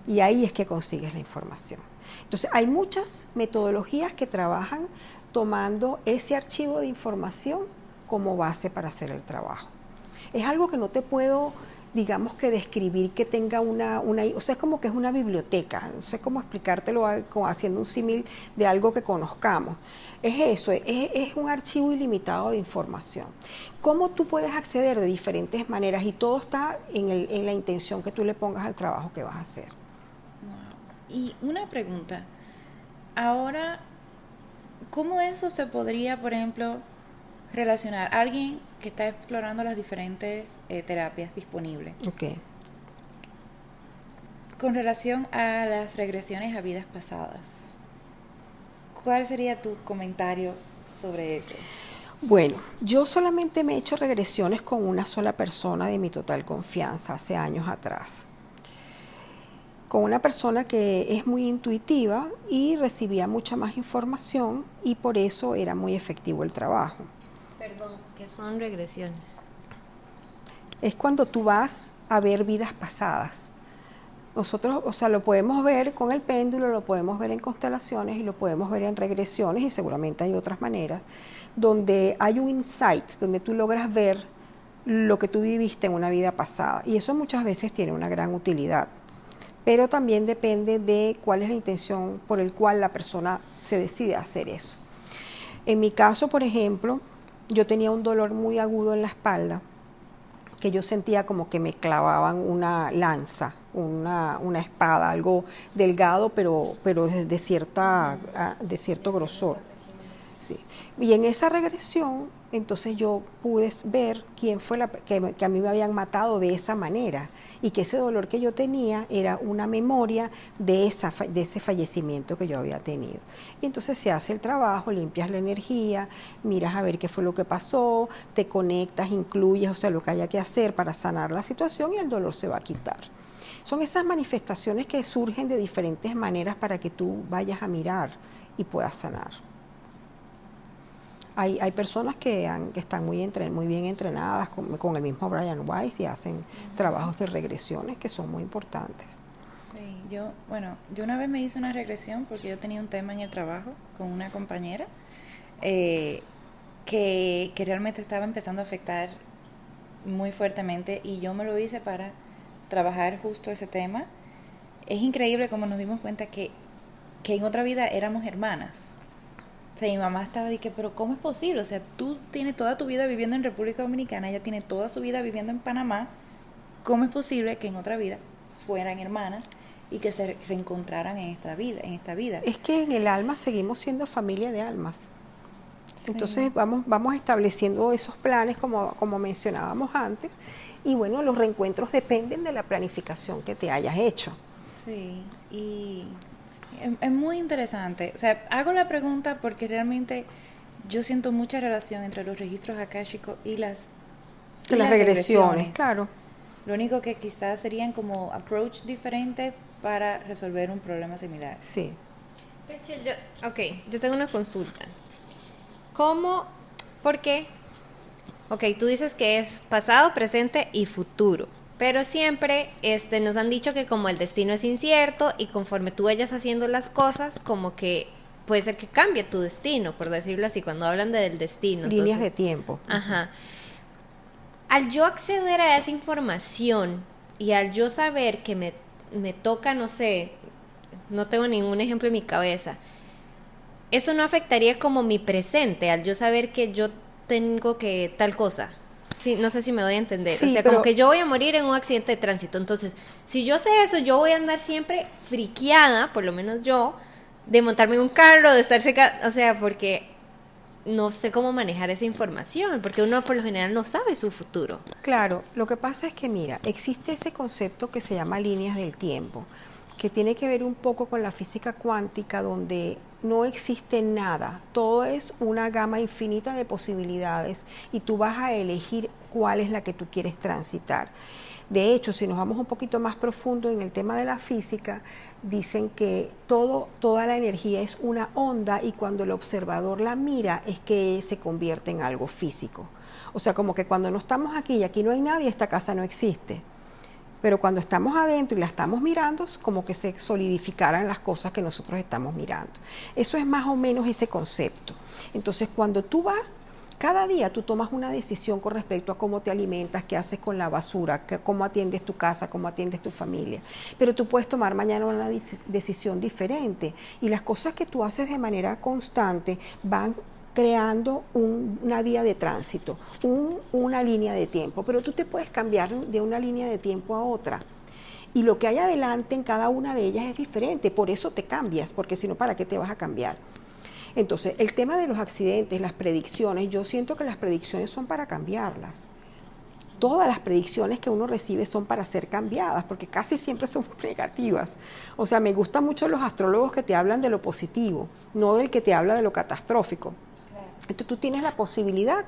C: y ahí es que consigues la información. Entonces, hay muchas metodologías que trabajan tomando ese archivo de información como base para hacer el trabajo. Es algo que no te puedo digamos que describir que tenga una, una, o sea, es como que es una biblioteca, no sé cómo explicártelo haciendo un símil de algo que conozcamos. Es eso, es, es, un archivo ilimitado de información. ¿Cómo tú puedes acceder de diferentes maneras? Y todo está en, el, en la intención que tú le pongas al trabajo que vas a hacer.
A: Y una pregunta, ahora, ¿cómo eso se podría, por ejemplo, relacionar a alguien que está explorando las diferentes eh, terapias disponibles.
C: Okay.
A: Con relación a las regresiones a vidas pasadas, ¿cuál sería tu comentario sobre eso?
C: Bueno, yo solamente me he hecho regresiones con una sola persona de mi total confianza hace años atrás. Con una persona que es muy intuitiva y recibía mucha más información y por eso era muy efectivo el trabajo.
B: Perdón, ¿qué son regresiones?
C: Es cuando tú vas a ver vidas pasadas. Nosotros, o sea, lo podemos ver con el péndulo, lo podemos ver en constelaciones y lo podemos ver en regresiones y seguramente hay otras maneras, donde hay un insight, donde tú logras ver lo que tú viviste en una vida pasada. Y eso muchas veces tiene una gran utilidad. Pero también depende de cuál es la intención por el cual la persona se decide hacer eso. En mi caso, por ejemplo, yo tenía un dolor muy agudo en la espalda que yo sentía como que me clavaban una lanza, una, una espada, algo delgado, pero, pero de, cierta, ah, de cierto grosor. Sí. Y en esa regresión, entonces yo pude ver quién fue la que, que, a mí me habían matado de esa manera y que ese dolor que yo tenía era una memoria de, esa, de ese fallecimiento que yo había tenido. Y entonces se hace el trabajo, limpias la energía, miras a ver qué fue lo que pasó, te conectas, incluyes, o sea, lo que haya que hacer para sanar la situación y el dolor se va a quitar. Son esas manifestaciones que surgen de diferentes maneras para que tú vayas a mirar y puedas sanar. Hay, hay personas que, que están muy, entre, muy bien entrenadas con, el mismo Brian Weiss y hacen trabajos de regresiones que son muy importantes.
A: Sí, yo, bueno, yo una vez me hice una regresión porque yo tenía un tema en el trabajo con una compañera eh, que, que realmente estaba empezando a afectar muy fuertemente y yo me lo hice para trabajar justo ese tema. Es increíble como nos dimos cuenta que, que en otra vida éramos hermanas o sea, mi mamá estaba que pero ¿cómo es posible? O sea, tú tienes toda tu vida viviendo en República Dominicana, ella tiene toda su vida viviendo en Panamá. ¿Cómo es posible que en otra vida fueran hermanas y que se reencontraran en esta vida, en esta vida?
C: Es que en el alma seguimos siendo familia de almas. Entonces vamos, vamos estableciendo esos planes como, como mencionábamos antes. Y bueno, los reencuentros dependen de la planificación que te hayas hecho.
A: Sí, y es, muy interesante. O sea, hago la pregunta porque realmente yo siento mucha relación entre los registros akáshicos y las,
C: las, regresiones, claro.
A: Lo único que quizás serían como approach diferente para resolver un problema similar.
C: Sí.
B: Yo, ok, yo tengo una consulta. ¿Cómo? ¿Por qué? Ok, tú dices que es pasado, presente y futuro. Pero siempre este, nos han dicho que como el destino es incierto y conforme tú vayas haciendo las cosas, como que puede ser que cambie tu destino, por decirlo así, cuando hablan del destino.
C: Líneas de tiempo.
B: Ajá. Al yo acceder a esa información y al yo saber que me, me toca, no sé, no tengo ningún ejemplo en mi cabeza, eso no afectaría como mi presente, al yo saber que yo tengo que tal cosa. Sí, no sé si me doy a entender. o sea, como que yo voy a morir en un accidente de tránsito. Entonces, si yo sé eso, yo voy a andar siempre friqueada, por lo menos yo, de montarme en un carro, de estar seca. O sea, porque no sé cómo manejar esa información, porque uno por lo general no sabe su futuro.
C: Claro, lo que pasa es que, mira, existe ese concepto que se llama líneas del tiempo, que tiene que ver un poco con la física cuántica, donde no existe nada, todo es una gama infinita de posibilidades y tú vas a elegir cuál es la que tú quieres transitar. De hecho, si nos vamos un poquito más profundo en el tema de la física, dicen que todo, toda la energía es una onda y cuando el observador la mira es que se convierte en algo físico. O sea, como que cuando no estamos aquí y aquí no hay nadie, esta casa no existe pero cuando estamos adentro y la estamos mirando, es como que se solidificaran las cosas que nosotros estamos mirando. Eso es más o menos ese concepto. Entonces, cuando tú vas, cada día tú tomas una decisión con respecto a cómo te alimentas, qué haces con la basura, cómo atiendes tu casa, cómo atiendes tu familia. Pero tú puedes tomar mañana una decisión diferente y las cosas que tú haces de manera constante van creando una vía de tránsito, una línea de tiempo, pero tú te puedes cambiar de una línea de tiempo a otra. Y lo que hay adelante en cada una de ellas es diferente, por eso te cambias, porque si no, ¿para qué te vas a cambiar? Entonces, el tema de los accidentes, las predicciones, yo siento que las predicciones son para cambiarlas. Todas las predicciones que uno recibe son para ser cambiadas, porque casi siempre son negativas. O sea, me gustan mucho los astrólogos que te hablan de lo positivo, no del que te habla de lo catastrófico. Entonces tú tienes la posibilidad,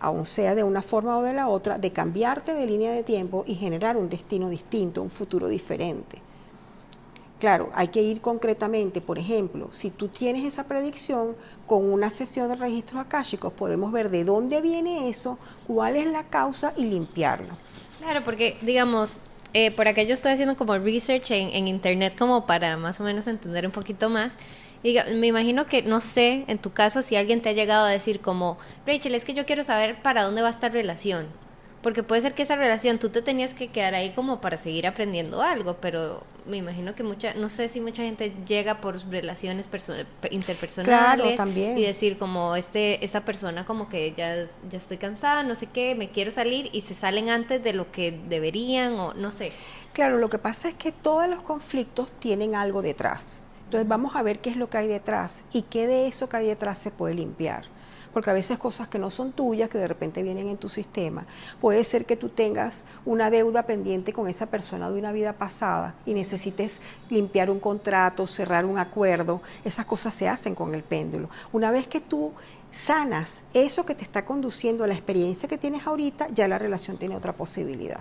C: aun sea de una forma o de la otra, de cambiarte de línea de tiempo y generar un destino distinto, un futuro diferente. Claro, hay que ir concretamente, por ejemplo, si tú tienes esa predicción, con una sesión de registros akáshicos podemos ver de dónde viene eso, cuál es la causa y limpiarlo.
B: Claro, porque digamos, eh, por aquello estoy haciendo como research en internet como para más o menos entender un poquito más me imagino que, no sé, en tu caso, si alguien te ha llegado a decir como, Rachel, es que yo quiero saber para dónde va esta relación. Porque puede ser que esa relación tú te tenías que quedar ahí como para seguir aprendiendo algo, pero me imagino que mucha, no sé si mucha gente llega por relaciones interpersonales y decir como este esa persona como que ya ya estoy cansada, no sé qué, me quiero salir y se salen antes de lo que deberían o no sé.
C: Claro, lo que pasa es que todos los conflictos tienen algo detrás. Entonces vamos a ver qué es lo que hay detrás y qué de eso que hay detrás se puede limpiar porque a veces cosas que no son tuyas, que de repente vienen en tu sistema. Puede ser que tú tengas una deuda pendiente con esa persona de una vida pasada y necesites limpiar un contrato, cerrar un acuerdo. Esas cosas se hacen con el péndulo. Una vez que tú sanas eso que te está conduciendo a la experiencia que tienes ahorita, ya la relación tiene otra posibilidad.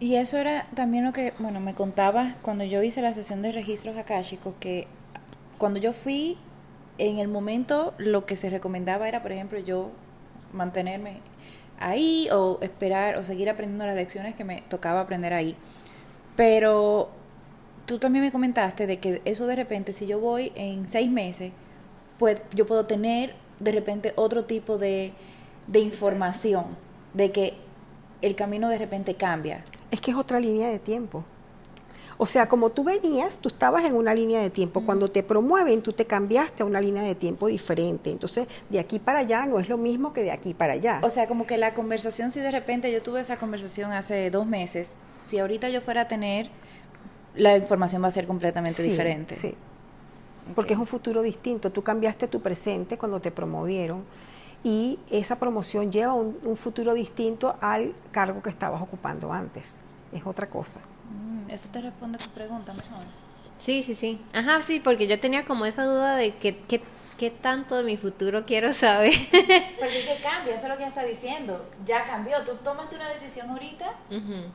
A: Y eso era también lo que, bueno, me contaba cuando yo hice la sesión de registros akáshicos, que cuando yo fui en el momento lo que se recomendaba era, por ejemplo, yo mantenerme ahí o esperar o seguir aprendiendo las lecciones que me tocaba aprender ahí. Pero tú también me comentaste de que eso de repente, si yo voy en seis meses, pues yo puedo tener de repente otro tipo de, de información, de que el camino de repente cambia.
C: Es que es otra línea de tiempo. O sea, como tú venías, tú estabas en una línea de tiempo. Cuando te promueven, tú te cambiaste a una línea de tiempo diferente. Entonces, de aquí para allá no es lo mismo que de aquí para allá.
A: O sea, como que la conversación, si de repente yo tuve esa conversación hace dos meses, si ahorita yo fuera a tener, la información va a ser completamente diferente.
C: Sí. Porque es un futuro distinto. Tú cambiaste tu presente cuando te promovieron y esa promoción lleva un, un futuro distinto al cargo que estabas ocupando antes. Es otra cosa.
A: Mm, eso te responde a tu pregunta, mejor.
B: Sí, sí, sí. Ajá, sí, porque yo tenía como esa duda de que, que ¿qué tanto de mi futuro quiero saber?
A: Porque que cambia, eso es lo que ella está diciendo. Ya cambió. Tú tomaste una decisión ahorita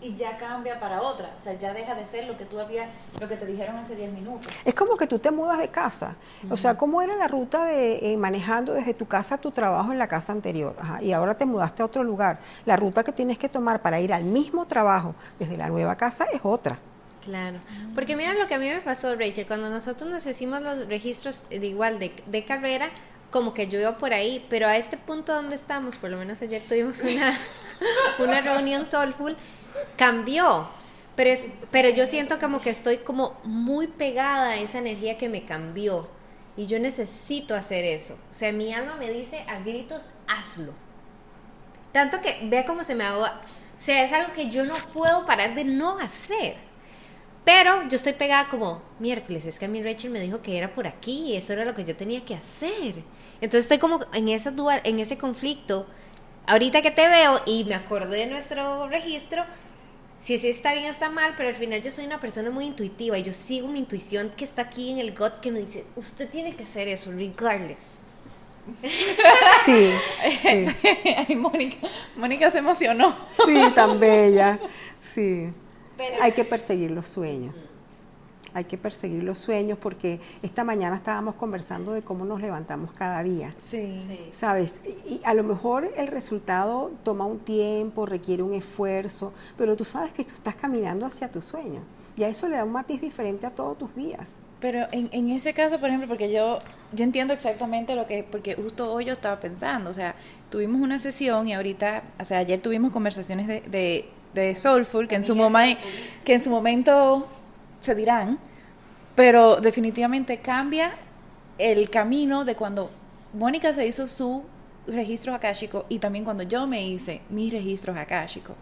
A: y ya cambia para otra. O sea, ya deja de ser lo que tú habías, lo que te dijeron hace 10 minutos.
C: Es como que tú te mudas de casa. O sea, ¿cómo era la ruta de eh, manejando desde tu casa a tu trabajo en la casa anterior? Ajá, y ahora te mudaste a otro lugar. La ruta que tienes que tomar para ir al mismo trabajo desde la nueva casa es otra.
B: Claro, porque mira lo que a mí me pasó, Rachel, cuando nosotros nos hicimos los registros de igual de, de carrera, como que yo iba por ahí, pero a este punto donde estamos, por lo menos ayer tuvimos una, una reunión soulful, cambió. Pero, es, pero yo siento como que estoy como muy pegada a esa energía que me cambió. Y yo necesito hacer eso. O sea, mi alma me dice a gritos, hazlo. Tanto que vea cómo se me hago. O sea, es algo que yo no puedo parar de no hacer. Pero yo estoy pegada como, miércoles, es que a mí Rachel me dijo que era por aquí y eso era lo que yo tenía que hacer. Entonces estoy como en, esa dual, en ese conflicto. Ahorita que te veo y me acordé de nuestro registro, si sí está bien o está mal, pero al final yo soy una persona muy intuitiva y yo sigo mi intuición que está aquí en el gut que me dice, usted tiene que hacer eso, regardless.
C: Sí.
A: sí. Mónica, Mónica se emocionó.
C: Sí, tan bella. Sí. Hay que perseguir los sueños. Hay que perseguir los sueños porque esta mañana estábamos conversando de cómo nos levantamos cada día.
A: Sí.
C: ¿Sabes? Y a lo mejor el resultado toma un tiempo, requiere un esfuerzo, pero tú sabes que tú estás caminando hacia tu sueño. Y a eso le da un matiz diferente a todos tus días.
A: Pero en, en ese caso, por ejemplo, porque yo, yo entiendo exactamente lo que, porque justo hoy yo estaba pensando, o sea, tuvimos una sesión y ahorita, o sea, ayer tuvimos conversaciones de de Soulful, que en, su que en su momento se dirán, pero definitivamente cambia el camino de cuando Mónica se hizo su registro akáshico y también cuando yo me hice mis registros akáshicos.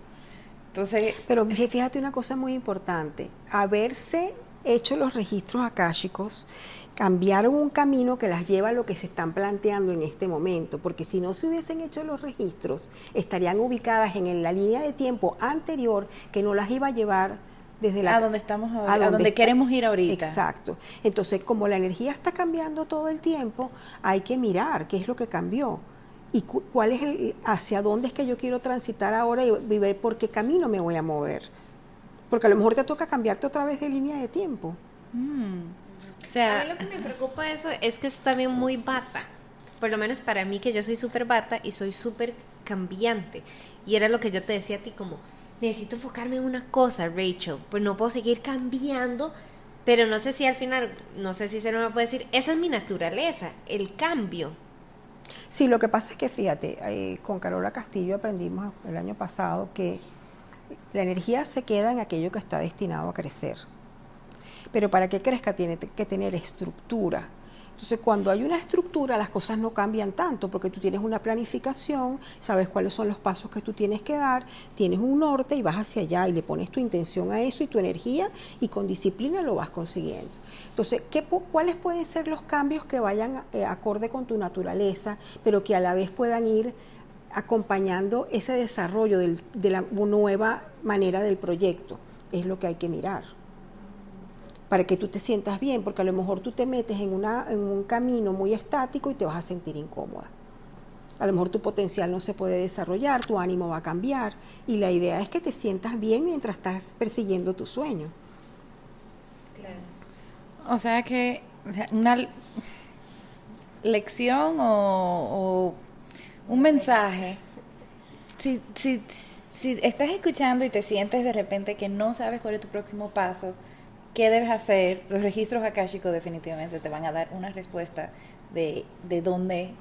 A: Entonces,
C: pero fíjate una cosa muy importante, haberse hecho los registros akáshicos cambiaron un camino que las lleva a lo que se están planteando en este momento, porque si no se hubiesen hecho los registros, estarían ubicadas en la línea de tiempo anterior que no las iba a llevar desde la
A: a donde estamos ahora, a donde, queremos ir ahorita.
C: Exacto. Entonces, como la energía está cambiando todo el tiempo, hay que mirar qué es lo que cambió y cuál es el, hacia dónde es que yo quiero transitar ahora y, ver por qué camino me voy a mover. Porque a lo mejor te toca cambiarte otra vez de línea de tiempo.
B: Mm. O sea, a mí lo que me preocupa de eso es que es también muy bata. Por lo menos para mí, que yo soy súper bata y soy súper cambiante. Y era lo que yo te decía a ti, como, necesito enfocarme en una cosa, Rachel. Pues no puedo seguir cambiando. Pero no sé si al final, no sé si se me puede decir, esa es mi naturaleza, el cambio.
C: Sí, lo que pasa es que fíjate, eh, con Carola Castillo aprendimos el año pasado que la energía se queda en aquello que está destinado a crecer. Pero para que crezca tiene que tener estructura. Entonces, cuando hay una estructura, las cosas no cambian tanto, porque tú tienes una planificación, sabes cuáles son los pasos que tú tienes que dar, tienes un norte y vas hacia allá y le pones tu intención a eso y tu energía y con disciplina lo vas consiguiendo. Entonces, ¿qué, ¿cuáles pueden ser los cambios que vayan eh, acorde con tu naturaleza, pero que a la vez puedan ir acompañando ese desarrollo de la nueva manera del proyecto? Es lo que hay que mirar para que tú te sientas bien, porque a lo mejor tú te metes en, una, en un camino muy estático y te vas a sentir incómoda. A lo mejor tu potencial no se puede desarrollar, tu ánimo va a cambiar y la idea es que te sientas bien mientras estás persiguiendo tu sueño.
A: Claro. O sea que una lección o, un mensaje, si, si, si estás escuchando y te sientes de repente que no sabes cuál es tu próximo paso, qué debes hacer, los registros akáshicos definitivamente te van a dar una respuesta de, de dónde,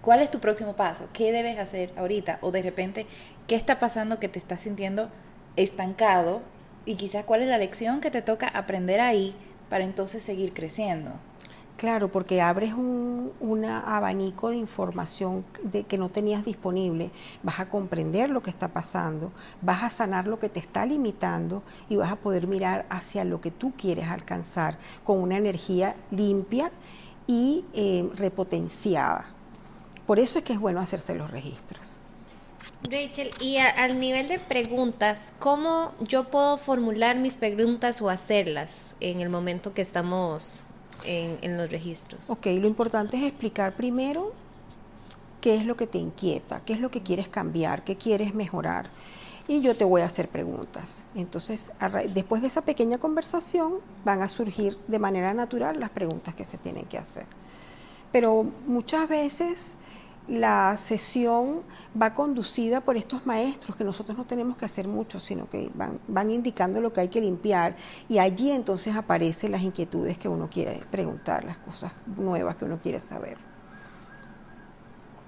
A: cuál es tu próximo paso, qué debes hacer ahorita, o de repente, qué está pasando que te estás sintiendo estancado y quizás cuál es la lección que te toca aprender ahí para entonces seguir creciendo.
C: Claro, porque abres un abanico de información de, que no tenías disponible. Vas a comprender lo que está pasando, vas a sanar lo que te está limitando y vas a poder mirar hacia lo que tú quieres alcanzar con una energía limpia y eh, repotenciada. Por eso es que es bueno hacerse los registros.
B: Rachel, y al nivel de preguntas, ¿cómo yo puedo formular mis preguntas o hacerlas en el momento que estamos en, los registros.
C: Ok, lo importante es explicar primero qué es lo que te inquieta, qué es lo que quieres cambiar, qué quieres mejorar. Y yo te voy a hacer preguntas. Entonces, después de esa pequeña conversación, van a surgir de manera natural las preguntas que se tienen que hacer. Pero muchas veces la sesión va conducida por estos maestros, que nosotros no tenemos que hacer mucho, sino que van, van indicando lo que hay que limpiar y allí entonces aparecen las inquietudes que uno quiere preguntar, las cosas nuevas que uno quiere saber.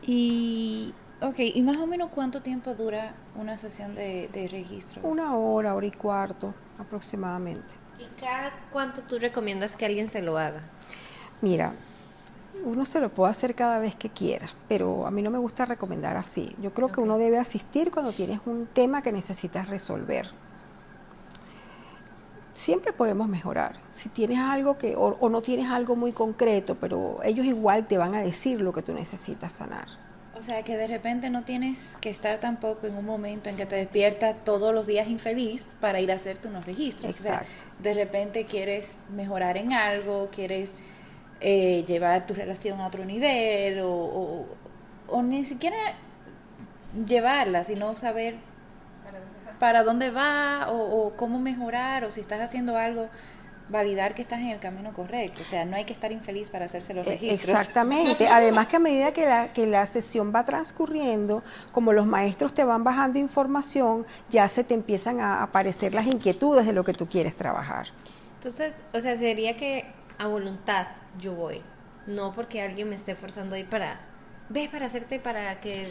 A: Y, ok, ¿y más o menos cuánto tiempo dura una sesión de, de registros?
C: Una hora, hora y cuarto aproximadamente.
B: ¿Y cada cuánto tú recomiendas que alguien se lo haga?
C: Mira, uno se lo puede hacer cada vez que quiera, pero a mí no me gusta recomendar así. Yo creo que uno debe asistir cuando tienes un tema que necesitas resolver. Siempre podemos mejorar. Si tienes algo que, o, o, no tienes algo muy concreto, pero ellos igual te van a decir lo que tú necesitas sanar.
A: O sea, que de repente no tienes que estar tampoco en un momento en que te despiertas todos los días infeliz para ir a hacerte unos registros.
C: Exacto.
A: de repente quieres mejorar en algo, quieres eh, llevar tu relación a otro nivel o, o, ni siquiera llevarla, sino saber para dónde va o, cómo mejorar o si estás haciendo algo validar que estás en el camino correcto. O sea, no hay que estar infeliz para hacerse los e, registros.
C: Exactamente. Además que a medida que la, que la sesión va transcurriendo, como los maestros te van bajando información, ya se te empiezan a aparecer las inquietudes de lo que tú quieres trabajar.
B: Entonces, o sea, sería que a voluntad yo voy. No porque alguien me esté forzando a ir para, ve para hacerte para que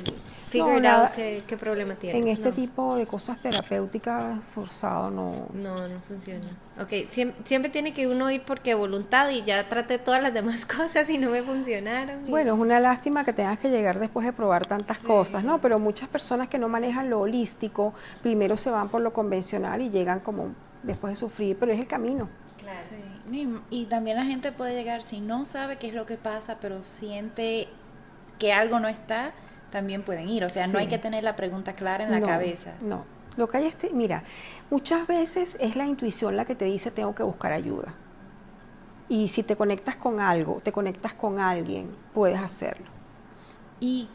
B: figure out qué, problema tienes.
C: En este tipo de cosas terapéuticas forzado no.
B: No, no funciona. Ok, siempre, tiene que uno ir porque voluntad y ya traté todas las demás cosas y no me funcionaron.
C: Bueno, es una lástima que tengas que llegar después de probar tantas cosas, ¿no? Pero muchas personas que no manejan lo holístico, primero se van por lo convencional y llegan como después de sufrir, pero es el camino.
A: Claro. Y, también la gente puede llegar, si no sabe qué es lo que pasa, pero siente que algo no está, también pueden ir. O sea, no hay que tener la pregunta clara en la cabeza.
C: No, lo que hay es, mira, muchas veces es la intuición la que te dice tengo que buscar ayuda. Y si te conectas con algo, te conectas con alguien, puedes hacerlo.
A: Y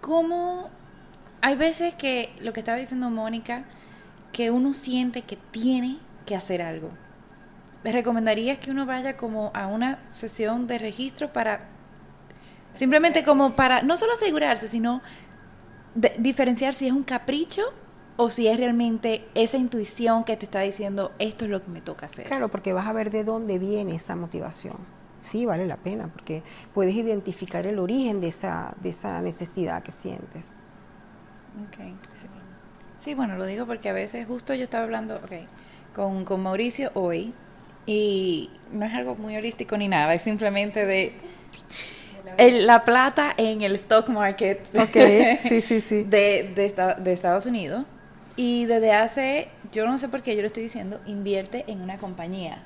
A: cómo hay veces que lo que estaba diciendo Mónica, que uno siente que tiene que hacer algo les recomendaría que uno vaya como a una sesión de registro para simplemente como para no solo asegurarse, sino diferenciar si es un capricho o si es realmente esa intuición que te está diciendo esto es lo que me toca hacer.
C: Claro, porque vas a ver de dónde viene esa motivación. sí vale la pena, porque puedes identificar el origen de esa, de esa necesidad que sientes.
A: Okay, sí. sí. bueno, lo digo porque a veces justo yo estaba hablando okay, con, con Mauricio hoy y no es algo muy holístico ni nada, es simplemente de la plata en el stock market
C: sí, sí, sí.
A: De, de, de, Estados Unidos. Y desde hace, yo no sé por qué yo lo estoy diciendo, invierte en una compañía.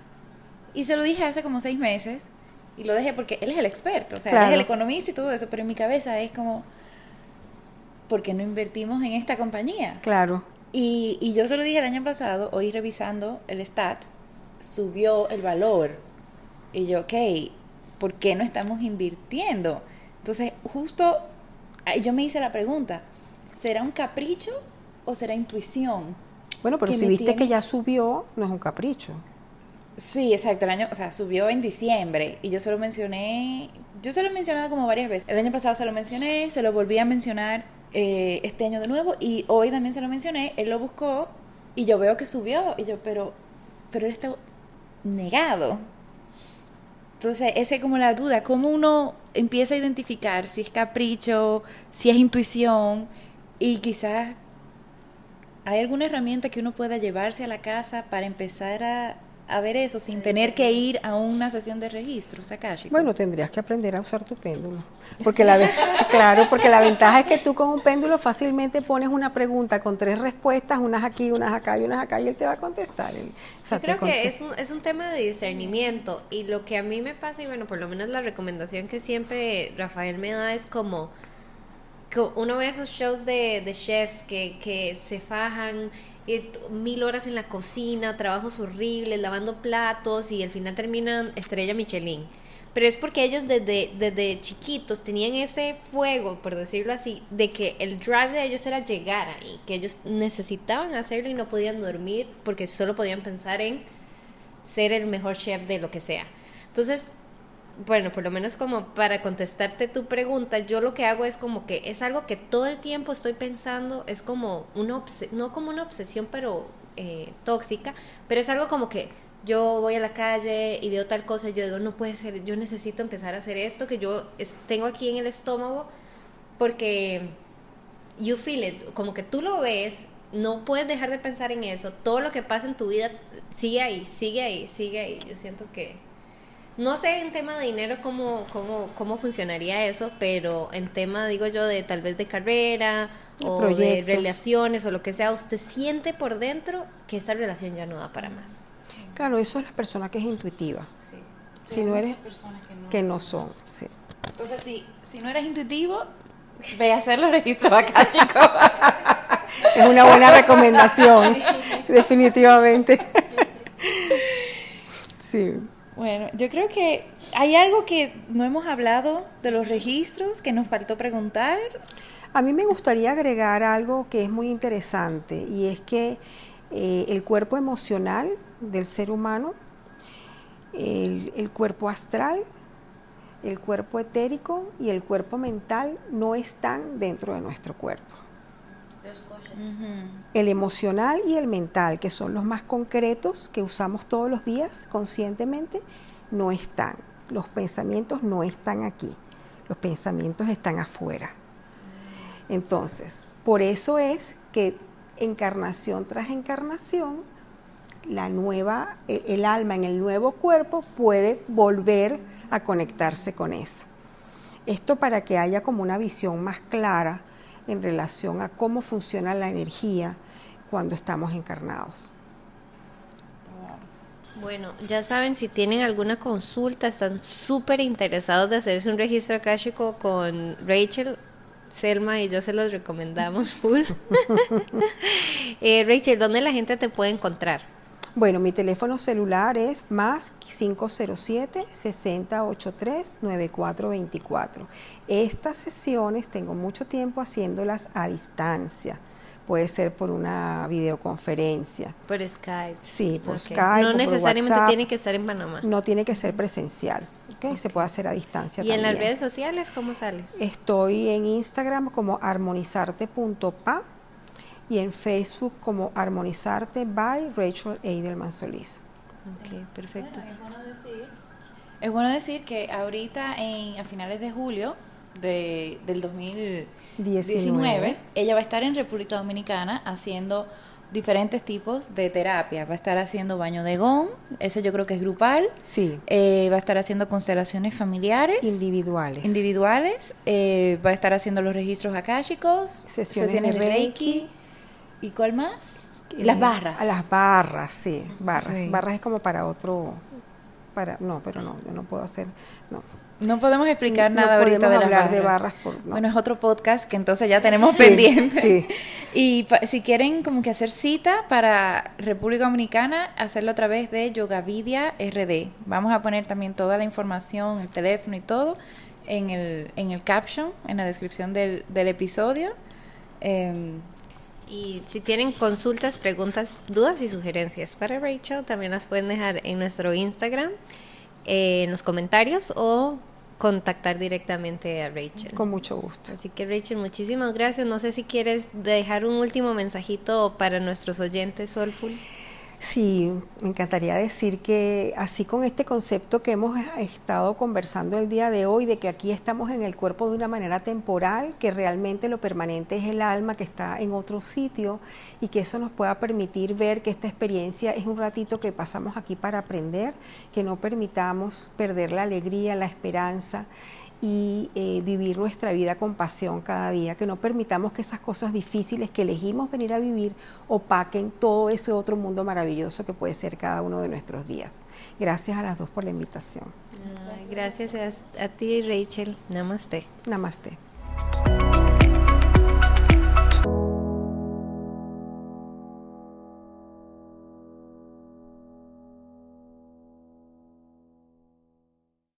A: Y se lo dije hace como seis meses y lo dejé porque él es el experto, o sea, él es el economista y todo eso, pero en mi cabeza es como, ¿por qué no invertimos en esta compañía?
C: Claro.
A: Y, y yo se lo dije el año pasado, hoy revisando el stat, subió el valor. Y yo, ok, ¿por qué no estamos invirtiendo? Entonces, justo yo me hice la pregunta, ¿será un capricho o será intuición?
C: Bueno, pero si viste que ya subió, no es un capricho.
A: Sí, exacto, el año, o sea, subió en diciembre y yo se lo mencioné, yo se lo he mencionado como varias veces. El año pasado se lo mencioné, se lo volví a mencionar eh, este año de nuevo y hoy también se lo mencioné, él lo buscó y yo veo que subió y yo, pero, pero él está negado. Entonces, esa es como la duda, cómo uno empieza a identificar si es capricho, si es intuición y quizás hay alguna herramienta que uno pueda llevarse a la casa para empezar a, a ver eso sin tener que ir a una sesión de registro
C: Bueno, tendrías que aprender a usar tu péndulo. Porque la claro, porque la ventaja es que tú con un péndulo fácilmente pones una pregunta con tres respuestas, unas aquí, unas acá y unas acá y él te va a contestar.
B: Yo creo que es un, es un tema de discernimiento y lo que a mí me pasa y bueno, por lo menos la recomendación que siempre Rafael me da es como uno ve esos shows de, de chefs que, que se fajan mil horas en la cocina, trabajos horribles, lavando platos y al final terminan estrella Michelin. Pero es porque ellos desde, desde chiquitos tenían ese fuego, por decirlo así, de que el drive de ellos era llegar ahí, que ellos necesitaban hacerlo y no podían dormir porque solo podían pensar en ser el mejor chef de lo que sea. Entonces, bueno, por lo menos como para contestarte tu pregunta, yo lo que hago es como que es algo que todo el tiempo estoy pensando, es como una, no como una obsesión, pero eh, tóxica, pero es algo como que yo voy a la calle y veo tal cosa y yo digo, no puede ser, yo necesito empezar a hacer esto que yo tengo aquí en el estómago, porque you feel it, como que tú lo ves, no puedes dejar de pensar en eso, todo lo que pasa en tu vida sigue ahí, sigue ahí, sigue ahí, yo siento que no sé en tema de dinero cómo, cómo, cómo funcionaría eso, pero en tema, digo yo, de tal vez de carrera o de relaciones o lo que sea, usted siente por dentro que esa relación ya no da para más.
C: Claro, eso es la persona que es intuitiva. Sí. Si no eres, que no, son. Sí.
A: Entonces, si, si no eres intuitivo, ve a hacer los registros acá, chicos.
C: es una buena recomendación, definitivamente.
A: sí. Bueno, yo creo que hay algo que no hemos hablado de los registros que nos faltó preguntar.
C: A mí me gustaría agregar algo que es muy interesante y es que eh, el cuerpo emocional del ser humano, el, el cuerpo astral, el cuerpo etérico y el cuerpo mental no están dentro de nuestro cuerpo. El emocional y el mental, que son los más concretos que usamos todos los días conscientemente, no están. Los pensamientos no están aquí. Los pensamientos están afuera. Entonces, por eso es que encarnación tras encarnación, la nueva, el, alma en el nuevo cuerpo puede volver a conectarse con eso. Esto para que haya como una visión más clara en relación a cómo funciona la energía cuando estamos encarnados.
B: Bueno, ya saben, si tienen alguna consulta, están súper interesados de hacerse un registro akáshico con Rachel, Selma y yo se los recomendamos eh, Rachel, ¿dónde la gente te puede encontrar?
C: Bueno, mi teléfono celular es más 507-6083-9424. Estas sesiones tengo mucho tiempo haciéndolas a distancia. Puede ser por una videoconferencia.
B: Por Skype.
C: Sí, por Skype.
B: No necesariamente tiene que estar en Panamá.
C: No tiene que ser presencial. Okay, Se puede hacer a distancia.
B: ¿Y en las redes sociales cómo sales?
C: Estoy en Instagram como armonizarte.pa y en Facebook como Armonizarte by Rachel Eidelman Solís.
B: Ok, perfecto.
A: Bueno, es bueno decir Es bueno decir que ahorita en, a finales de julio de, del 2019, ella va a estar en República Dominicana haciendo diferentes tipos de terapia. Va a estar haciendo baño de gón, eso yo creo que es grupal.
C: Sí.
A: Eh, va a estar haciendo constelaciones familiares.
C: Individuales.
A: Individuales. Eh, va a estar haciendo los registros akáshicos,
C: sesiones, de reiki.
A: ¿Y cuál más? las barras.
C: A las barras, sí, barras. Barras es como para otro, para, no, pero no, yo no puedo hacer, no.
A: No podemos explicar nada ahorita de
C: hablar de barras.
A: Bueno, es otro podcast que entonces ya tenemos pendiente. Y si quieren como que hacer cita para República Dominicana, hacerlo a través de Yogavidia RD. Vamos a poner también toda la información, el teléfono y todo en el, en el caption, en la descripción del, del episodio.
B: Em, y si tienen consultas, preguntas, dudas y sugerencias para Rachel, también las pueden dejar en nuestro Instagram, eh, en los comentarios o contactar directamente a Rachel.
C: Con mucho gusto.
B: Así que Rachel, muchísimas gracias. No sé si quieres dejar un último mensajito para nuestros oyentes Soulful.
C: Sí, me encantaría decir que así con este concepto que hemos estado conversando el día de hoy, de que aquí estamos en el cuerpo de una manera temporal, que realmente lo permanente es el alma que está en otro sitio y que eso nos pueda permitir ver que esta experiencia es un ratito que pasamos aquí para aprender, que no permitamos perder la alegría, la esperanza y eh, vivir nuestra vida con pasión cada día, que no permitamos que esas cosas difíciles que elegimos venir a vivir opaquen todo ese otro mundo maravilloso que puede ser cada uno de nuestros días. Gracias a las dos por la invitación.
B: gracias a, a ti, Rachel. Namaste.
C: Namaste.